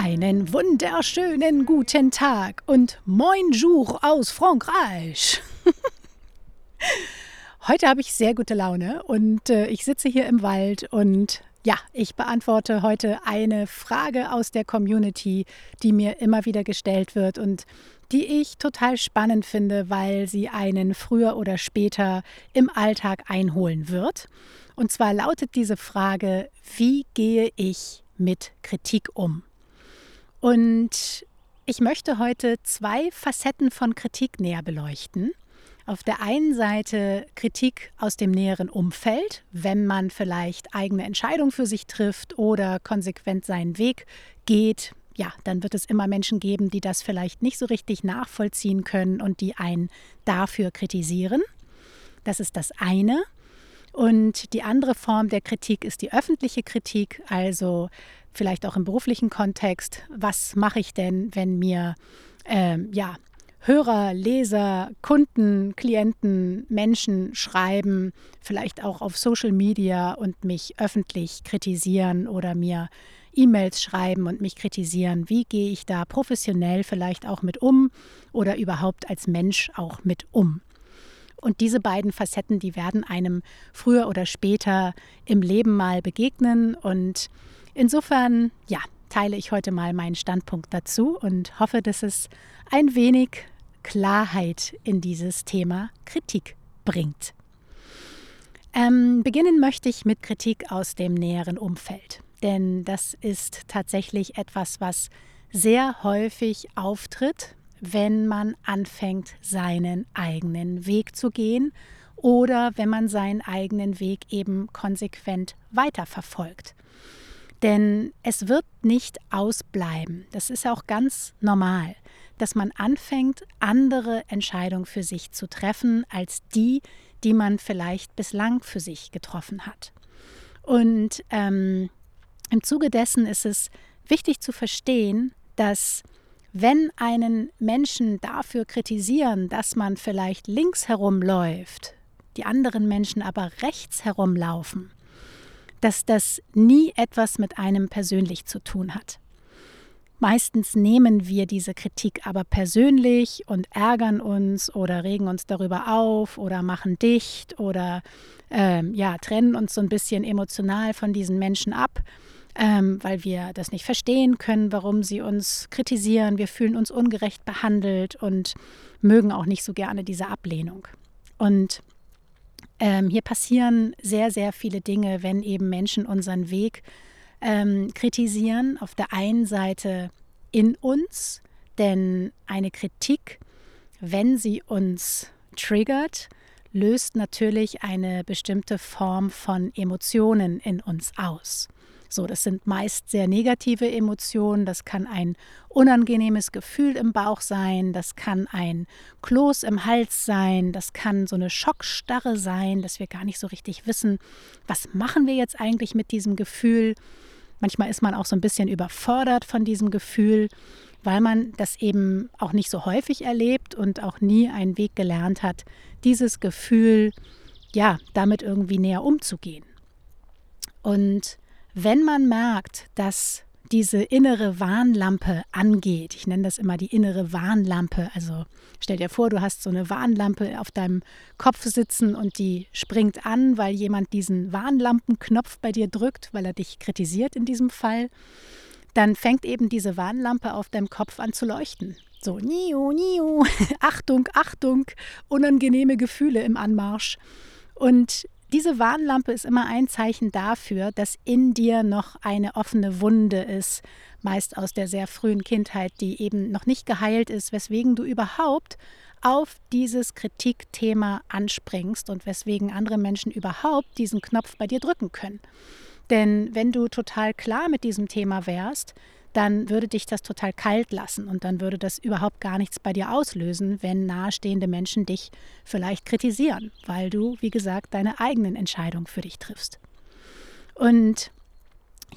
Einen wunderschönen guten Tag und moin jour aus Frankreich. Heute habe ich sehr gute Laune und äh, ich sitze hier im Wald und ja, ich beantworte heute eine Frage aus der Community, die mir immer wieder gestellt wird und die ich total spannend finde, weil sie einen früher oder später im Alltag einholen wird. Und zwar lautet diese Frage, wie gehe ich mit Kritik um? Und ich möchte heute zwei Facetten von Kritik näher beleuchten. Auf der einen Seite Kritik aus dem näheren Umfeld, wenn man vielleicht eigene Entscheidungen für sich trifft oder konsequent seinen Weg geht. Ja, dann wird es immer Menschen geben, die das vielleicht nicht so richtig nachvollziehen können und die einen dafür kritisieren. Das ist das eine. Und die andere Form der Kritik ist die öffentliche Kritik, also vielleicht auch im beruflichen Kontext. Was mache ich denn, wenn mir ähm, ja, Hörer, Leser, Kunden, Klienten, Menschen schreiben, vielleicht auch auf Social Media und mich öffentlich kritisieren oder mir E-Mails schreiben und mich kritisieren. Wie gehe ich da professionell vielleicht auch mit um oder überhaupt als Mensch auch mit um? Und diese beiden Facetten, die werden einem früher oder später im Leben mal begegnen. Und insofern, ja, teile ich heute mal meinen Standpunkt dazu und hoffe, dass es ein wenig Klarheit in dieses Thema Kritik bringt. Ähm, beginnen möchte ich mit Kritik aus dem näheren Umfeld, denn das ist tatsächlich etwas, was sehr häufig auftritt, wenn man anfängt, seinen eigenen Weg zu gehen oder wenn man seinen eigenen Weg eben konsequent weiterverfolgt. Denn es wird nicht ausbleiben. Das ist auch ganz normal, dass man anfängt, andere Entscheidungen für sich zu treffen als die, die man vielleicht bislang für sich getroffen hat. Und ähm, im Zuge dessen ist es wichtig zu verstehen, dass wenn einen Menschen dafür kritisieren, dass man vielleicht links herumläuft, die anderen Menschen aber rechts herumlaufen, dass das nie etwas mit einem persönlich zu tun hat. Meistens nehmen wir diese Kritik aber persönlich und ärgern uns oder regen uns darüber auf oder machen dicht oder ähm, ja, trennen uns so ein bisschen emotional von diesen Menschen ab, ähm, weil wir das nicht verstehen können, warum sie uns kritisieren. Wir fühlen uns ungerecht behandelt und mögen auch nicht so gerne diese Ablehnung. Und ähm, hier passieren sehr, sehr viele Dinge, wenn eben Menschen unseren Weg ähm, kritisieren. Auf der einen Seite in uns, denn eine Kritik, wenn sie uns triggert, löst natürlich eine bestimmte Form von Emotionen in uns aus. So, das sind meist sehr negative Emotionen. Das kann ein unangenehmes Gefühl im Bauch sein. Das kann ein Kloß im Hals sein. Das kann so eine Schockstarre sein, dass wir gar nicht so richtig wissen, was machen wir jetzt eigentlich mit diesem Gefühl. Manchmal ist man auch so ein bisschen überfordert von diesem Gefühl, weil man das eben auch nicht so häufig erlebt und auch nie einen Weg gelernt hat, dieses Gefühl, ja, damit irgendwie näher umzugehen. Und wenn man merkt, dass diese innere Warnlampe angeht, ich nenne das immer die innere Warnlampe, also stell dir vor, du hast so eine Warnlampe auf deinem Kopf sitzen und die springt an, weil jemand diesen Warnlampenknopf bei dir drückt, weil er dich kritisiert in diesem Fall, dann fängt eben diese Warnlampe auf deinem Kopf an zu leuchten. So, niu, niu, Achtung, Achtung, unangenehme Gefühle im Anmarsch. Und diese Warnlampe ist immer ein Zeichen dafür, dass in dir noch eine offene Wunde ist, meist aus der sehr frühen Kindheit, die eben noch nicht geheilt ist, weswegen du überhaupt auf dieses Kritikthema anspringst und weswegen andere Menschen überhaupt diesen Knopf bei dir drücken können. Denn wenn du total klar mit diesem Thema wärst, dann würde dich das total kalt lassen und dann würde das überhaupt gar nichts bei dir auslösen, wenn nahestehende Menschen dich vielleicht kritisieren, weil du, wie gesagt, deine eigenen Entscheidungen für dich triffst. Und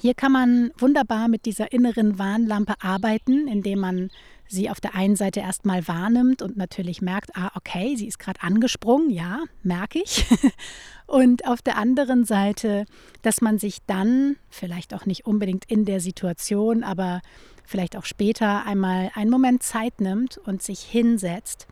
hier kann man wunderbar mit dieser inneren Warnlampe arbeiten, indem man sie auf der einen Seite erstmal wahrnimmt und natürlich merkt, ah, okay, sie ist gerade angesprungen, ja, merke ich. und auf der anderen Seite, dass man sich dann, vielleicht auch nicht unbedingt in der Situation, aber vielleicht auch später einmal einen Moment Zeit nimmt und sich hinsetzt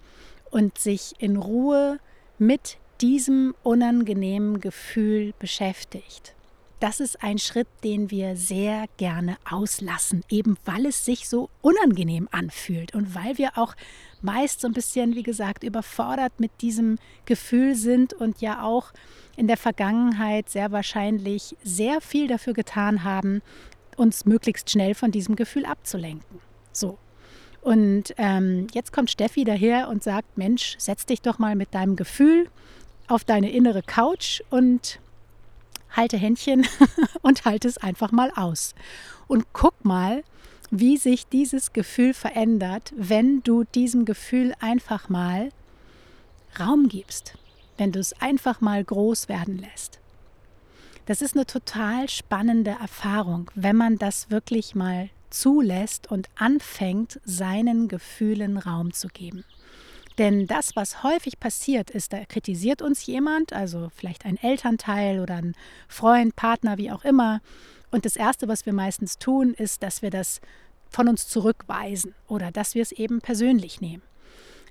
und sich in Ruhe mit diesem unangenehmen Gefühl beschäftigt das ist ein Schritt, den wir sehr gerne auslassen, eben weil es sich so unangenehm anfühlt und weil wir auch meist so ein bisschen, wie gesagt, überfordert mit diesem Gefühl sind und ja auch in der Vergangenheit sehr wahrscheinlich sehr viel dafür getan haben, uns möglichst schnell von diesem Gefühl abzulenken. So. Und ähm, jetzt kommt Steffi daher und sagt, Mensch, setz dich doch mal mit deinem Gefühl auf deine innere Couch und halte Händchen und halte es einfach mal aus. Und guck mal, wie sich dieses Gefühl verändert, wenn du diesem Gefühl einfach mal Raum gibst, wenn du es einfach mal groß werden lässt. Das ist eine total spannende Erfahrung, wenn man das wirklich mal zulässt und anfängt, seinen Gefühlen Raum zu geben. Denn das, was häufig passiert, ist, da kritisiert uns jemand, also vielleicht ein Elternteil oder ein Freund, Partner, wie auch immer. Und das Erste, was wir meistens tun, ist, dass wir das von uns zurückweisen oder dass wir es eben persönlich nehmen.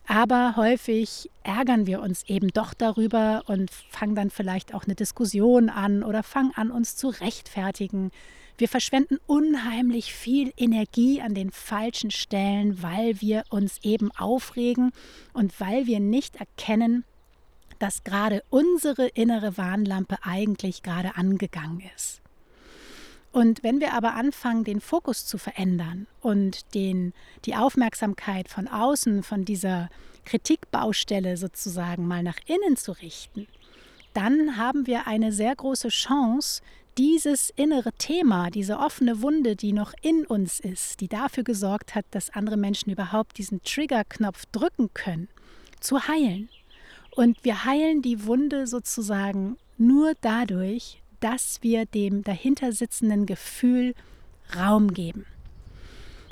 Aber häufig ärgern wir uns eben doch darüber und fangen dann vielleicht auch eine Diskussion an oder fangen an, uns zu rechtfertigen, wir verschwenden unheimlich viel Energie an den falschen Stellen, weil wir uns eben aufregen und weil wir nicht erkennen, dass gerade unsere innere Warnlampe eigentlich gerade angegangen ist. Und wenn wir aber anfangen, den Fokus zu verändern und den, die Aufmerksamkeit von außen, von dieser Kritikbaustelle sozusagen mal nach innen zu richten, dann haben wir eine sehr große Chance, dieses innere Thema, diese offene Wunde, die noch in uns ist, die dafür gesorgt hat, dass andere Menschen überhaupt diesen Triggerknopf drücken können, zu heilen. Und wir heilen die Wunde sozusagen nur dadurch, dass wir dem dahinter sitzenden Gefühl Raum geben.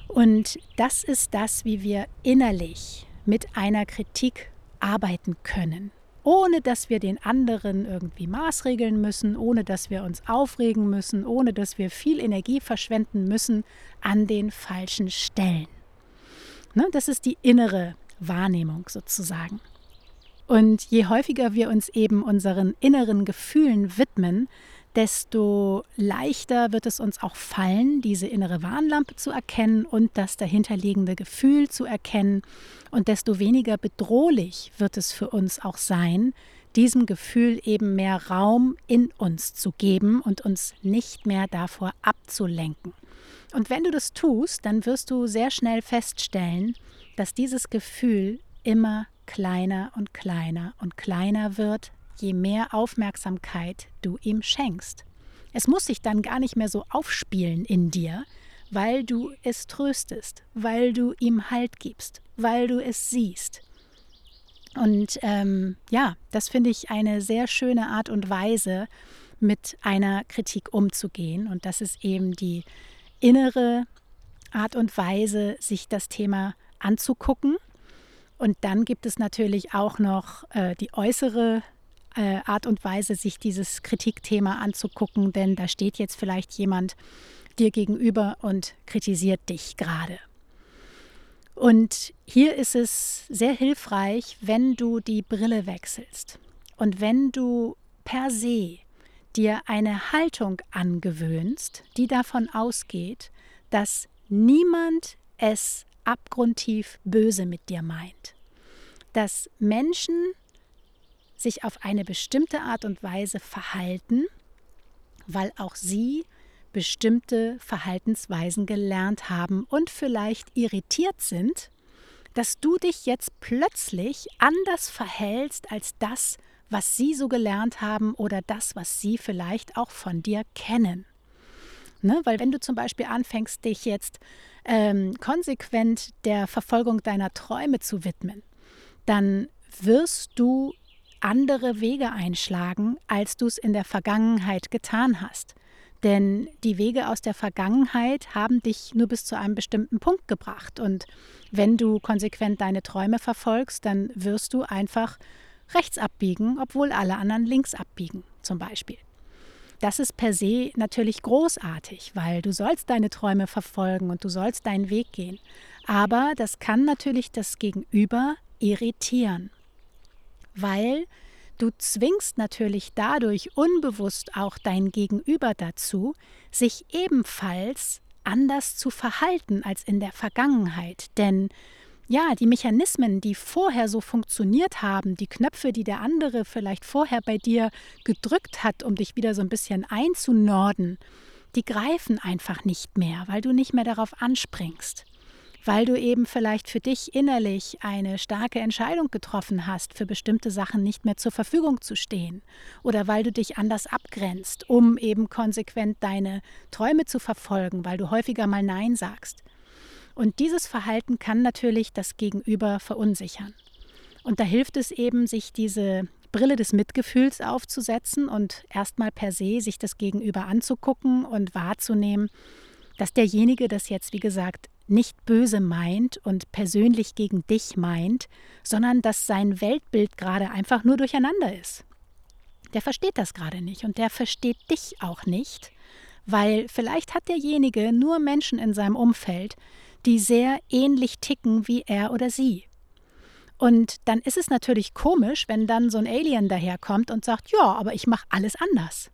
Und das ist das, wie wir innerlich mit einer Kritik arbeiten können ohne dass wir den anderen irgendwie maßregeln müssen, ohne dass wir uns aufregen müssen, ohne dass wir viel Energie verschwenden müssen an den falschen Stellen. Ne, das ist die innere Wahrnehmung sozusagen. Und je häufiger wir uns eben unseren inneren Gefühlen widmen, desto leichter wird es uns auch fallen, diese innere Warnlampe zu erkennen und das dahinterliegende Gefühl zu erkennen. Und desto weniger bedrohlich wird es für uns auch sein, diesem Gefühl eben mehr Raum in uns zu geben und uns nicht mehr davor abzulenken. Und wenn du das tust, dann wirst du sehr schnell feststellen, dass dieses Gefühl immer kleiner und kleiner und kleiner wird, je mehr Aufmerksamkeit du ihm schenkst. Es muss sich dann gar nicht mehr so aufspielen in dir, weil du es tröstest, weil du ihm Halt gibst, weil du es siehst. Und ähm, ja, das finde ich eine sehr schöne Art und Weise, mit einer Kritik umzugehen. Und das ist eben die innere Art und Weise, sich das Thema anzugucken. Und dann gibt es natürlich auch noch äh, die äußere äh, Art und Weise, sich dieses Kritikthema anzugucken, denn da steht jetzt vielleicht jemand dir gegenüber und kritisiert dich gerade. Und hier ist es sehr hilfreich, wenn du die Brille wechselst und wenn du per se dir eine Haltung angewöhnst, die davon ausgeht, dass niemand es abgrundtief böse mit dir meint. Dass Menschen sich auf eine bestimmte Art und Weise verhalten, weil auch sie bestimmte Verhaltensweisen gelernt haben und vielleicht irritiert sind, dass du dich jetzt plötzlich anders verhältst als das, was sie so gelernt haben oder das, was sie vielleicht auch von dir kennen. Ne? Weil wenn du zum Beispiel anfängst, dich jetzt ähm, konsequent der Verfolgung deiner Träume zu widmen, dann wirst du andere Wege einschlagen, als du es in der Vergangenheit getan hast. Denn die Wege aus der Vergangenheit haben dich nur bis zu einem bestimmten Punkt gebracht. Und wenn du konsequent deine Träume verfolgst, dann wirst du einfach rechts abbiegen, obwohl alle anderen links abbiegen, zum Beispiel. Das ist per se natürlich großartig, weil du sollst deine Träume verfolgen und du sollst deinen Weg gehen. Aber das kann natürlich das Gegenüber irritieren, weil du zwingst natürlich dadurch unbewusst auch dein Gegenüber dazu, sich ebenfalls anders zu verhalten als in der Vergangenheit. Denn ja, die Mechanismen, die vorher so funktioniert haben, die Knöpfe, die der andere vielleicht vorher bei dir gedrückt hat, um dich wieder so ein bisschen einzunorden, die greifen einfach nicht mehr, weil du nicht mehr darauf anspringst weil du eben vielleicht für dich innerlich eine starke Entscheidung getroffen hast, für bestimmte Sachen nicht mehr zur Verfügung zu stehen oder weil du dich anders abgrenzt, um eben konsequent deine Träume zu verfolgen, weil du häufiger mal Nein sagst. Und dieses Verhalten kann natürlich das Gegenüber verunsichern. Und da hilft es eben, sich diese Brille des Mitgefühls aufzusetzen und erstmal per se sich das Gegenüber anzugucken und wahrzunehmen, dass derjenige das jetzt, wie gesagt, nicht böse meint und persönlich gegen dich meint, sondern dass sein Weltbild gerade einfach nur durcheinander ist. Der versteht das gerade nicht und der versteht dich auch nicht, weil vielleicht hat derjenige nur Menschen in seinem Umfeld, die sehr ähnlich ticken wie er oder sie. Und dann ist es natürlich komisch, wenn dann so ein Alien daherkommt und sagt, ja, aber ich mache alles anders.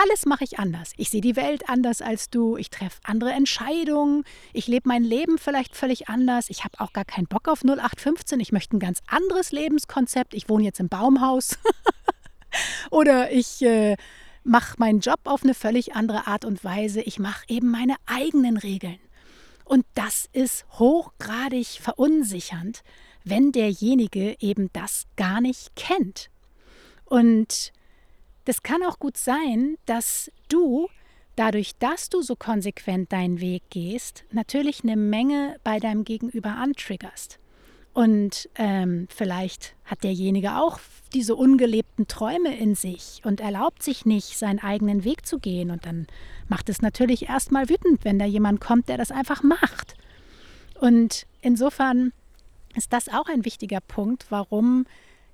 Alles mache ich anders. Ich sehe die Welt anders als du, ich treffe andere Entscheidungen, ich lebe mein Leben vielleicht völlig anders, ich habe auch gar keinen Bock auf 0815, ich möchte ein ganz anderes Lebenskonzept, ich wohne jetzt im Baumhaus. Oder ich äh, mache meinen Job auf eine völlig andere Art und Weise, ich mache eben meine eigenen Regeln. Und das ist hochgradig verunsichernd, wenn derjenige eben das gar nicht kennt. Und das kann auch gut sein, dass du dadurch, dass du so konsequent deinen Weg gehst, natürlich eine Menge bei deinem Gegenüber antriggerst. Und ähm, vielleicht hat derjenige auch diese ungelebten Träume in sich und erlaubt sich nicht, seinen eigenen Weg zu gehen. Und dann macht es natürlich erstmal wütend, wenn da jemand kommt, der das einfach macht. Und insofern ist das auch ein wichtiger Punkt, warum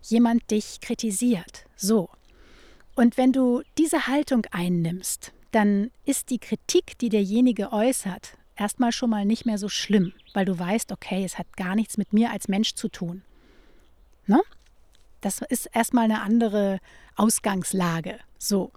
jemand dich kritisiert. So. Und wenn du diese Haltung einnimmst, dann ist die Kritik, die derjenige äußert, erstmal schon mal nicht mehr so schlimm, weil du weißt, okay, es hat gar nichts mit mir als Mensch zu tun. Ne? Das ist erstmal eine andere Ausgangslage. So.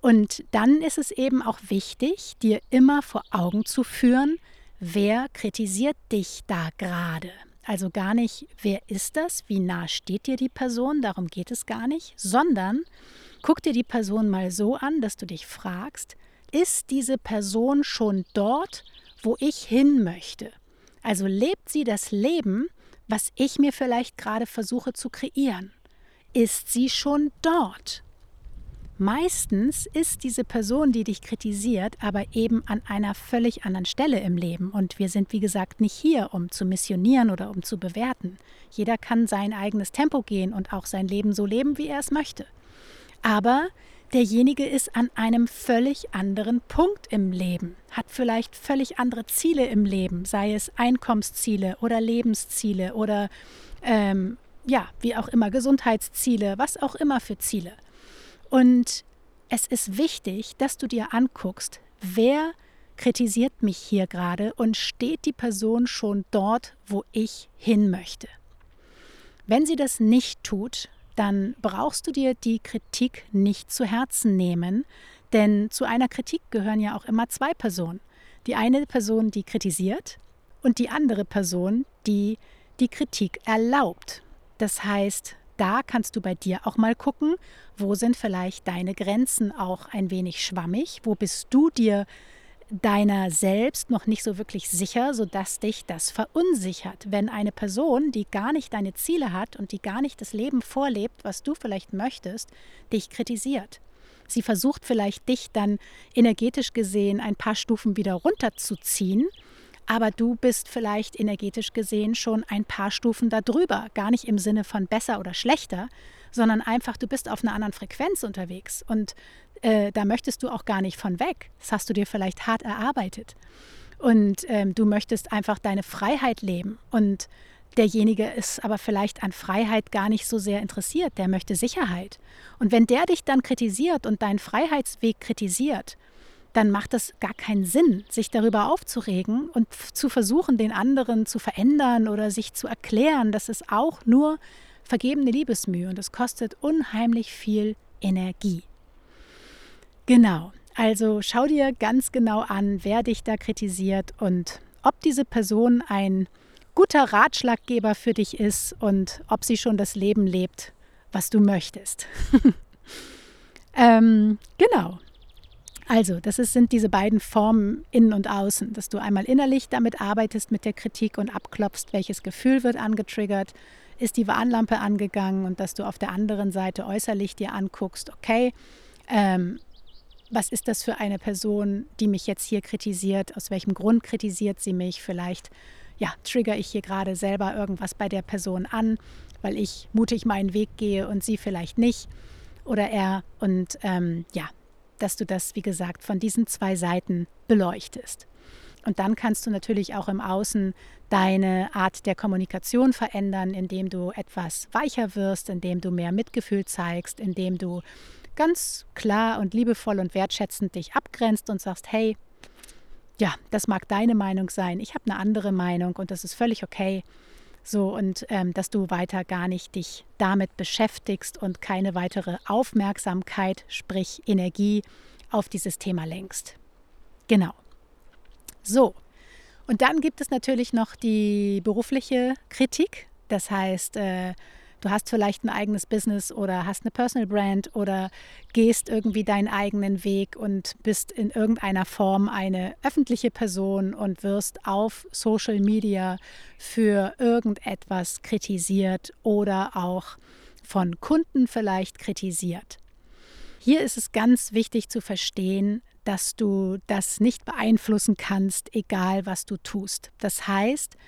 Und dann ist es eben auch wichtig, dir immer vor Augen zu führen, wer kritisiert dich da gerade. Also gar nicht, wer ist das, wie nah steht dir die Person, darum geht es gar nicht, sondern guck dir die Person mal so an, dass du dich fragst, ist diese Person schon dort, wo ich hin möchte? Also lebt sie das Leben, was ich mir vielleicht gerade versuche zu kreieren? Ist sie schon dort? Meistens ist diese Person, die dich kritisiert, aber eben an einer völlig anderen Stelle im Leben. Und wir sind, wie gesagt, nicht hier, um zu missionieren oder um zu bewerten. Jeder kann sein eigenes Tempo gehen und auch sein Leben so leben, wie er es möchte. Aber derjenige ist an einem völlig anderen Punkt im Leben, hat vielleicht völlig andere Ziele im Leben, sei es Einkommensziele oder Lebensziele oder ähm, ja, wie auch immer, Gesundheitsziele, was auch immer für Ziele. Und es ist wichtig, dass du dir anguckst, wer kritisiert mich hier gerade und steht die Person schon dort, wo ich hin möchte. Wenn sie das nicht tut, dann brauchst du dir die Kritik nicht zu Herzen nehmen, denn zu einer Kritik gehören ja auch immer zwei Personen. Die eine Person, die kritisiert und die andere Person, die die Kritik erlaubt. Das heißt, da kannst du bei dir auch mal gucken, wo sind vielleicht deine Grenzen auch ein wenig schwammig, wo bist du dir deiner selbst noch nicht so wirklich sicher, sodass dich das verunsichert. Wenn eine Person, die gar nicht deine Ziele hat und die gar nicht das Leben vorlebt, was du vielleicht möchtest, dich kritisiert. Sie versucht vielleicht dich dann energetisch gesehen ein paar Stufen wieder runterzuziehen, aber du bist vielleicht energetisch gesehen schon ein paar Stufen darüber, gar nicht im Sinne von besser oder schlechter, sondern einfach, du bist auf einer anderen Frequenz unterwegs und äh, da möchtest du auch gar nicht von weg. Das hast du dir vielleicht hart erarbeitet. Und ähm, du möchtest einfach deine Freiheit leben. Und derjenige ist aber vielleicht an Freiheit gar nicht so sehr interessiert. Der möchte Sicherheit. Und wenn der dich dann kritisiert und deinen Freiheitsweg kritisiert, dann macht es gar keinen Sinn, sich darüber aufzuregen und zu versuchen, den anderen zu verändern oder sich zu erklären. Das ist auch nur vergebene Liebesmühe und es kostet unheimlich viel Energie. Genau, also schau dir ganz genau an, wer dich da kritisiert und ob diese Person ein guter Ratschlaggeber für dich ist und ob sie schon das Leben lebt, was du möchtest. ähm, genau. Also, das ist, sind diese beiden Formen innen und außen, dass du einmal innerlich damit arbeitest mit der Kritik und abklopfst, welches Gefühl wird angetriggert, ist die Warnlampe angegangen und dass du auf der anderen Seite äußerlich dir anguckst, okay, ähm, was ist das für eine Person, die mich jetzt hier kritisiert? Aus welchem Grund kritisiert sie mich? Vielleicht, ja, trigger ich hier gerade selber irgendwas bei der Person an, weil ich mutig meinen Weg gehe und sie vielleicht nicht oder er. Und ähm, ja, dass du das, wie gesagt, von diesen zwei Seiten beleuchtest. Und dann kannst du natürlich auch im Außen deine Art der Kommunikation verändern, indem du etwas weicher wirst, indem du mehr Mitgefühl zeigst, indem du ganz klar und liebevoll und wertschätzend dich abgrenzt und sagst, hey, ja, das mag deine Meinung sein, ich habe eine andere Meinung und das ist völlig okay. So, und ähm, dass du weiter gar nicht dich damit beschäftigst und keine weitere Aufmerksamkeit, sprich Energie, auf dieses Thema lenkst. Genau. So, und dann gibt es natürlich noch die berufliche Kritik. Das heißt, äh, Du hast vielleicht ein eigenes Business oder hast eine Personal Brand oder gehst irgendwie deinen eigenen Weg und bist in irgendeiner Form eine öffentliche Person und wirst auf Social Media für irgendetwas kritisiert oder auch von Kunden vielleicht kritisiert. Hier ist es ganz wichtig zu verstehen, dass du das nicht beeinflussen kannst, egal was du tust. Das heißt,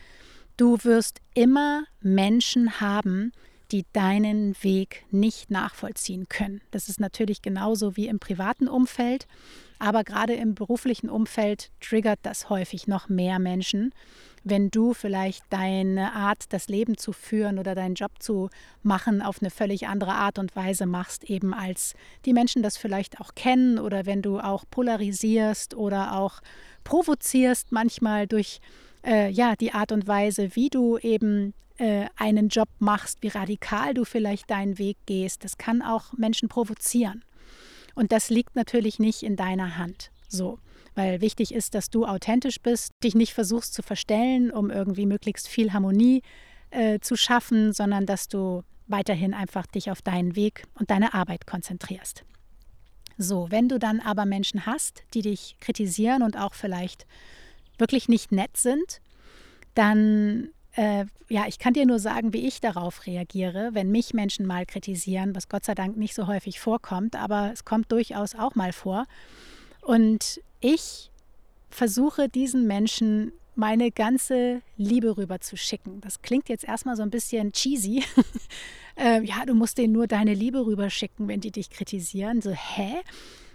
du wirst immer Menschen haben, die deinen Weg nicht nachvollziehen können. Das ist natürlich genauso wie im privaten Umfeld, aber gerade im beruflichen Umfeld triggert das häufig noch mehr Menschen, wenn du vielleicht deine Art, das Leben zu führen oder deinen Job zu machen, auf eine völlig andere Art und Weise machst, eben als die Menschen das vielleicht auch kennen oder wenn du auch polarisierst oder auch provozierst manchmal durch äh, ja, die Art und Weise, wie du eben äh, einen Job machst, wie radikal du vielleicht deinen Weg gehst. Das kann auch Menschen provozieren. Und das liegt natürlich nicht in deiner Hand. So, weil wichtig ist, dass du authentisch bist, dich nicht versuchst zu verstellen, um irgendwie möglichst viel Harmonie äh, zu schaffen, sondern dass du weiterhin einfach dich auf deinen Weg und deine Arbeit konzentrierst. So, wenn du dann aber Menschen hast, die dich kritisieren und auch vielleicht wirklich nicht nett sind, dann äh, ja, ich kann dir nur sagen, wie ich darauf reagiere, wenn mich Menschen mal kritisieren, was Gott sei Dank nicht so häufig vorkommt, aber es kommt durchaus auch mal vor. Und ich versuche diesen Menschen meine ganze Liebe rüber zu schicken. Das klingt jetzt erstmal so ein bisschen cheesy. äh, ja, du musst denen nur deine Liebe rüber schicken, wenn die dich kritisieren. So, hä?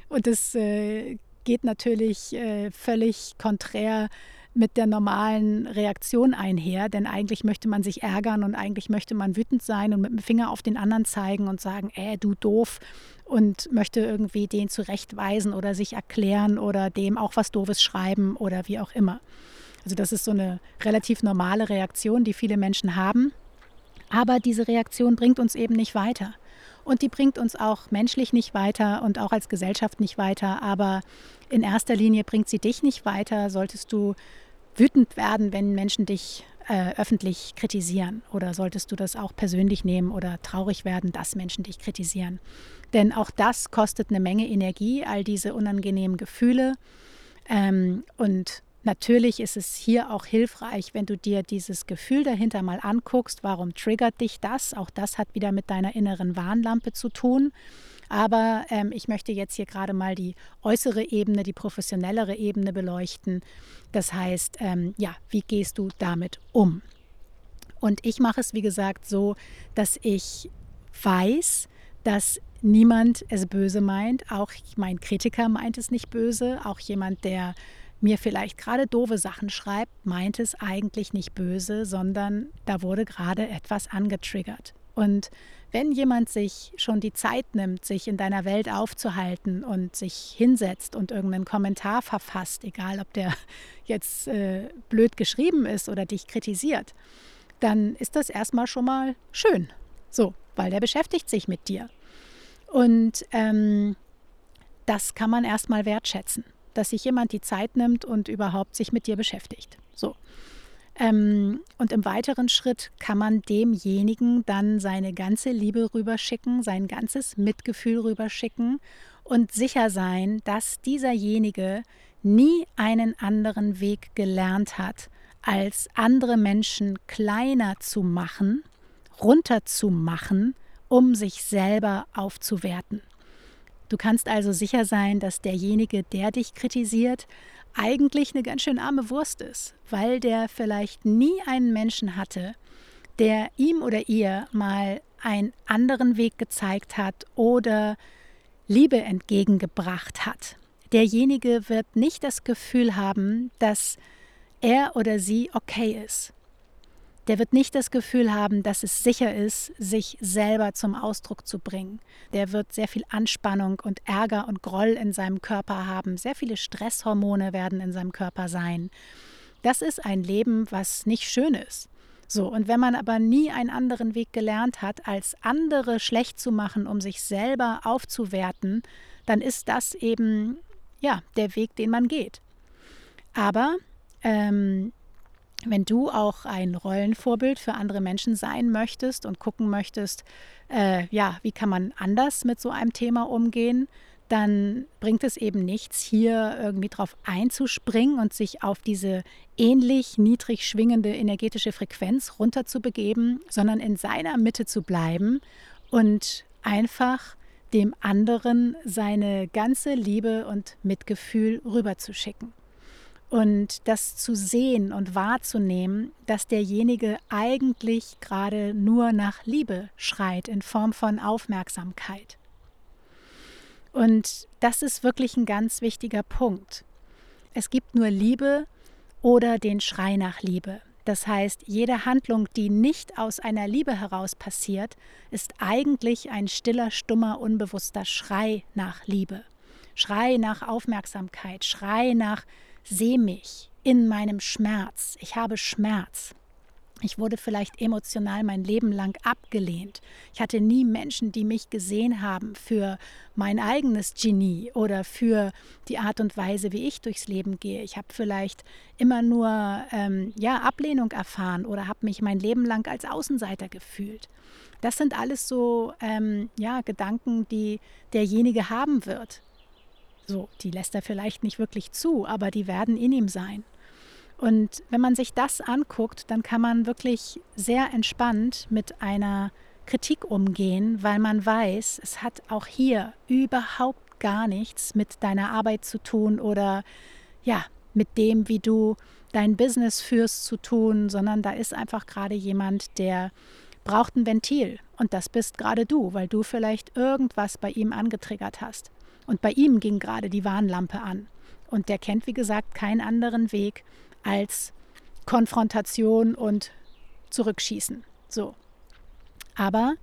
Und das äh, geht natürlich äh, völlig konträr mit der normalen Reaktion einher, denn eigentlich möchte man sich ärgern und eigentlich möchte man wütend sein und mit dem Finger auf den anderen zeigen und sagen, äh, du doof und möchte irgendwie den zurechtweisen oder sich erklären oder dem auch was Doofes schreiben oder wie auch immer. Also das ist so eine relativ normale Reaktion, die viele Menschen haben. Aber diese Reaktion bringt uns eben nicht weiter. Und die bringt uns auch menschlich nicht weiter und auch als Gesellschaft nicht weiter. Aber in erster Linie bringt sie dich nicht weiter, solltest du wütend werden, wenn Menschen dich äh, öffentlich kritisieren? Oder solltest du das auch persönlich nehmen oder traurig werden, dass Menschen dich kritisieren? Denn auch das kostet eine Menge Energie, all diese unangenehmen Gefühle. Ähm, und natürlich ist es hier auch hilfreich, wenn du dir dieses Gefühl dahinter mal anguckst. Warum triggert dich das? Auch das hat wieder mit deiner inneren Warnlampe zu tun. Aber ähm, ich möchte jetzt hier gerade mal die äußere Ebene, die professionellere Ebene beleuchten. Das heißt, ähm, ja, wie gehst du damit um? Und ich mache es, wie gesagt, so, dass ich weiß, dass niemand es böse meint. Auch mein Kritiker meint es nicht böse. Auch jemand, der mir vielleicht gerade doofe Sachen schreibt, meint es eigentlich nicht böse, sondern da wurde gerade etwas angetriggert. Und wenn jemand sich schon die Zeit nimmt, sich in deiner Welt aufzuhalten und sich hinsetzt und irgendeinen Kommentar verfasst, egal ob der jetzt äh, blöd geschrieben ist oder dich kritisiert, dann ist das erstmal schon mal schön. So, weil der beschäftigt sich mit dir. Und ähm, das kann man erstmal wertschätzen, dass sich jemand die Zeit nimmt und überhaupt sich mit dir beschäftigt. So. Ähm, und im weiteren Schritt kann man demjenigen dann seine ganze Liebe rüberschicken, sein ganzes Mitgefühl rüberschicken und sicher sein, dass dieserjenige nie einen anderen Weg gelernt hat, als andere Menschen kleiner zu machen, runterzumachen, um sich selber aufzuwerten. Du kannst also sicher sein, dass derjenige, der dich kritisiert, eigentlich eine ganz schön arme Wurst ist, weil der vielleicht nie einen Menschen hatte, der ihm oder ihr mal einen anderen Weg gezeigt hat oder Liebe entgegengebracht hat. Derjenige wird nicht das Gefühl haben, dass er oder sie okay ist der wird nicht das Gefühl haben, dass es sicher ist, sich selber zum Ausdruck zu bringen. Der wird sehr viel Anspannung und Ärger und Groll in seinem Körper haben. Sehr viele Stresshormone werden in seinem Körper sein. Das ist ein Leben, was nicht schön ist. So, und wenn man aber nie einen anderen Weg gelernt hat, als andere schlecht zu machen, um sich selber aufzuwerten, dann ist das eben ja der Weg, den man geht. Aber ähm, wenn du auch ein Rollenvorbild für andere Menschen sein möchtest und gucken möchtest, äh, ja, wie kann man anders mit so einem Thema umgehen, dann bringt es eben nichts, hier irgendwie drauf einzuspringen und sich auf diese ähnlich niedrig schwingende energetische Frequenz runterzubegeben, sondern in seiner Mitte zu bleiben und einfach dem anderen seine ganze Liebe und Mitgefühl rüberzuschicken. Und das zu sehen und wahrzunehmen, dass derjenige eigentlich gerade nur nach Liebe schreit in Form von Aufmerksamkeit. Und das ist wirklich ein ganz wichtiger Punkt. Es gibt nur Liebe oder den Schrei nach Liebe. Das heißt, jede Handlung, die nicht aus einer Liebe heraus passiert, ist eigentlich ein stiller, stummer, unbewusster Schrei nach Liebe. Schrei nach Aufmerksamkeit, Schrei nach Seh mich in meinem Schmerz. Ich habe Schmerz. Ich wurde vielleicht emotional mein Leben lang abgelehnt. Ich hatte nie Menschen, die mich gesehen haben für mein eigenes Genie oder für die Art und Weise, wie ich durchs Leben gehe. Ich habe vielleicht immer nur ähm, ja, Ablehnung erfahren oder habe mich mein Leben lang als Außenseiter gefühlt. Das sind alles so ähm, ja, Gedanken, die derjenige haben wird. So, die lässt er vielleicht nicht wirklich zu, aber die werden in ihm sein. Und wenn man sich das anguckt, dann kann man wirklich sehr entspannt mit einer Kritik umgehen, weil man weiß, es hat auch hier überhaupt gar nichts mit deiner Arbeit zu tun oder ja, mit dem, wie du dein Business führst, zu tun, sondern da ist einfach gerade jemand, der braucht ein Ventil. Und das bist gerade du, weil du vielleicht irgendwas bei ihm angetriggert hast. Und bei ihm ging gerade die Warnlampe an. Und der kennt, wie gesagt, keinen anderen Weg als Konfrontation und Zurückschießen. So. Aber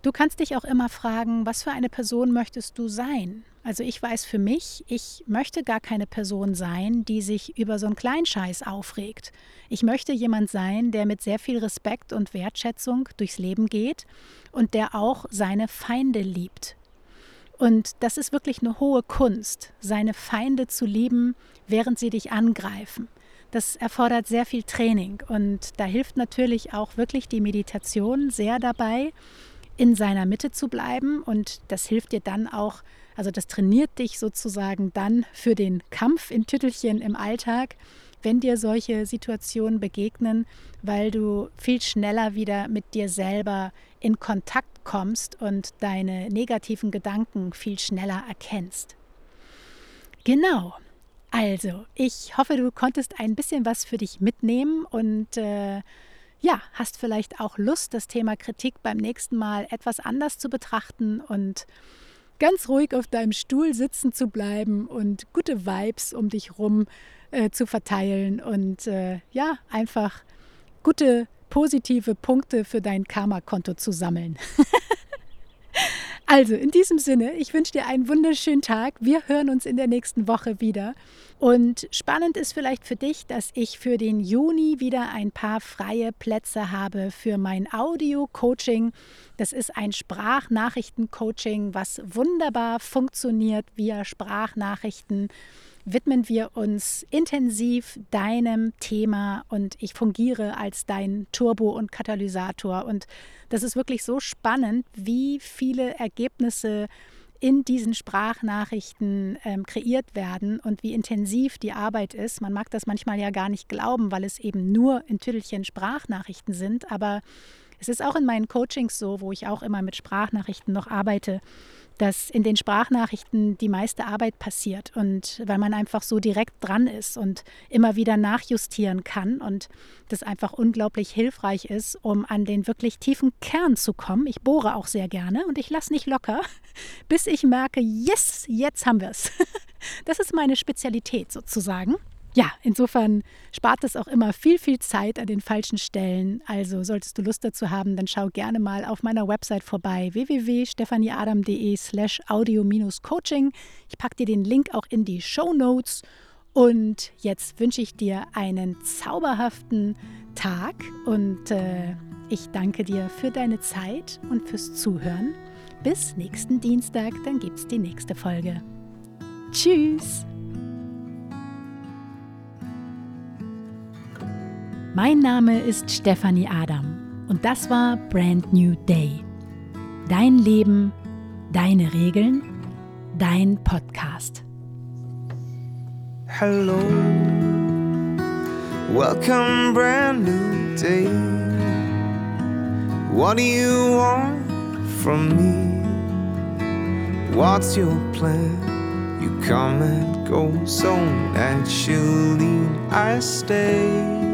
du kannst dich auch immer fragen, was für eine Person möchtest du sein? Also ich weiß für mich, ich möchte gar keine Person sein, die sich über so einen Kleinscheiß aufregt. Ich möchte jemand sein, der mit sehr viel Respekt und Wertschätzung durchs Leben geht und der auch seine Feinde liebt, und das ist wirklich eine hohe Kunst, seine Feinde zu lieben, während sie dich angreifen. das erfordert sehr viel Training und da hilft natürlich auch wirklich die Meditation sehr dabei, in seiner Mitte zu bleiben und das hilft dir dann auch, also das trainiert dich sozusagen dann für den Kampf in Tüttelchen im Alltag, wenn dir solche Situationen begegnen, weil du viel schneller wieder mit dir selber in Kontakt kommst und deine negativen Gedanken viel schneller erkennst. Genau. Also, ich hoffe, du konntest ein bisschen was für dich mitnehmen und äh, ja, hast vielleicht auch Lust, das Thema Kritik beim nächsten Mal etwas anders zu betrachten und ganz ruhig auf deinem Stuhl sitzen zu bleiben und gute Vibes um dich rum äh, zu verteilen und äh, ja, einfach gute positive Punkte für dein Karma-Konto zu sammeln. Also, in diesem Sinne, ich wünsche dir einen wunderschönen Tag. Wir hören uns in der nächsten Woche wieder. Und spannend ist vielleicht für dich, dass ich für den Juni wieder ein paar freie Plätze habe für mein Audio-Coaching. Das ist ein Sprachnachrichten-Coaching, was wunderbar funktioniert via Sprachnachrichten widmen wir uns intensiv deinem Thema und ich fungiere als dein Turbo und Katalysator. Und das ist wirklich so spannend, wie viele Ergebnisse in diesen Sprachnachrichten ähm, kreiert werden und wie intensiv die Arbeit ist. Man mag das manchmal ja gar nicht glauben, weil es eben nur in Tüdelchen Sprachnachrichten sind, aber es ist auch in meinen Coachings so, wo ich auch immer mit Sprachnachrichten noch arbeite, dass in den Sprachnachrichten die meiste Arbeit passiert und weil man einfach so direkt dran ist und immer wieder nachjustieren kann und das einfach unglaublich hilfreich ist, um an den wirklich tiefen Kern zu kommen. Ich bohre auch sehr gerne und ich lasse nicht locker, bis ich merke, yes, jetzt haben wir es. Das ist meine Spezialität sozusagen ja, insofern spart es auch immer viel, viel Zeit an den falschen Stellen. Also solltest du Lust dazu haben, dann schau gerne mal auf meiner Website vorbei www.stephanieadam.de slash audio-coaching. Ich packe dir den Link auch in die Show Notes. Und jetzt wünsche ich dir einen zauberhaften Tag und äh, ich danke dir für deine Zeit und fürs Zuhören. Bis nächsten Dienstag, dann gibt es die nächste Folge. Tschüss! Mein Name ist Stefanie Adam und das war Brand New Day. Dein Leben, deine Regeln, dein Podcast. Hello, welcome, brand new day. What do you want from me? What's your plan? You come and go so naturally. I stay.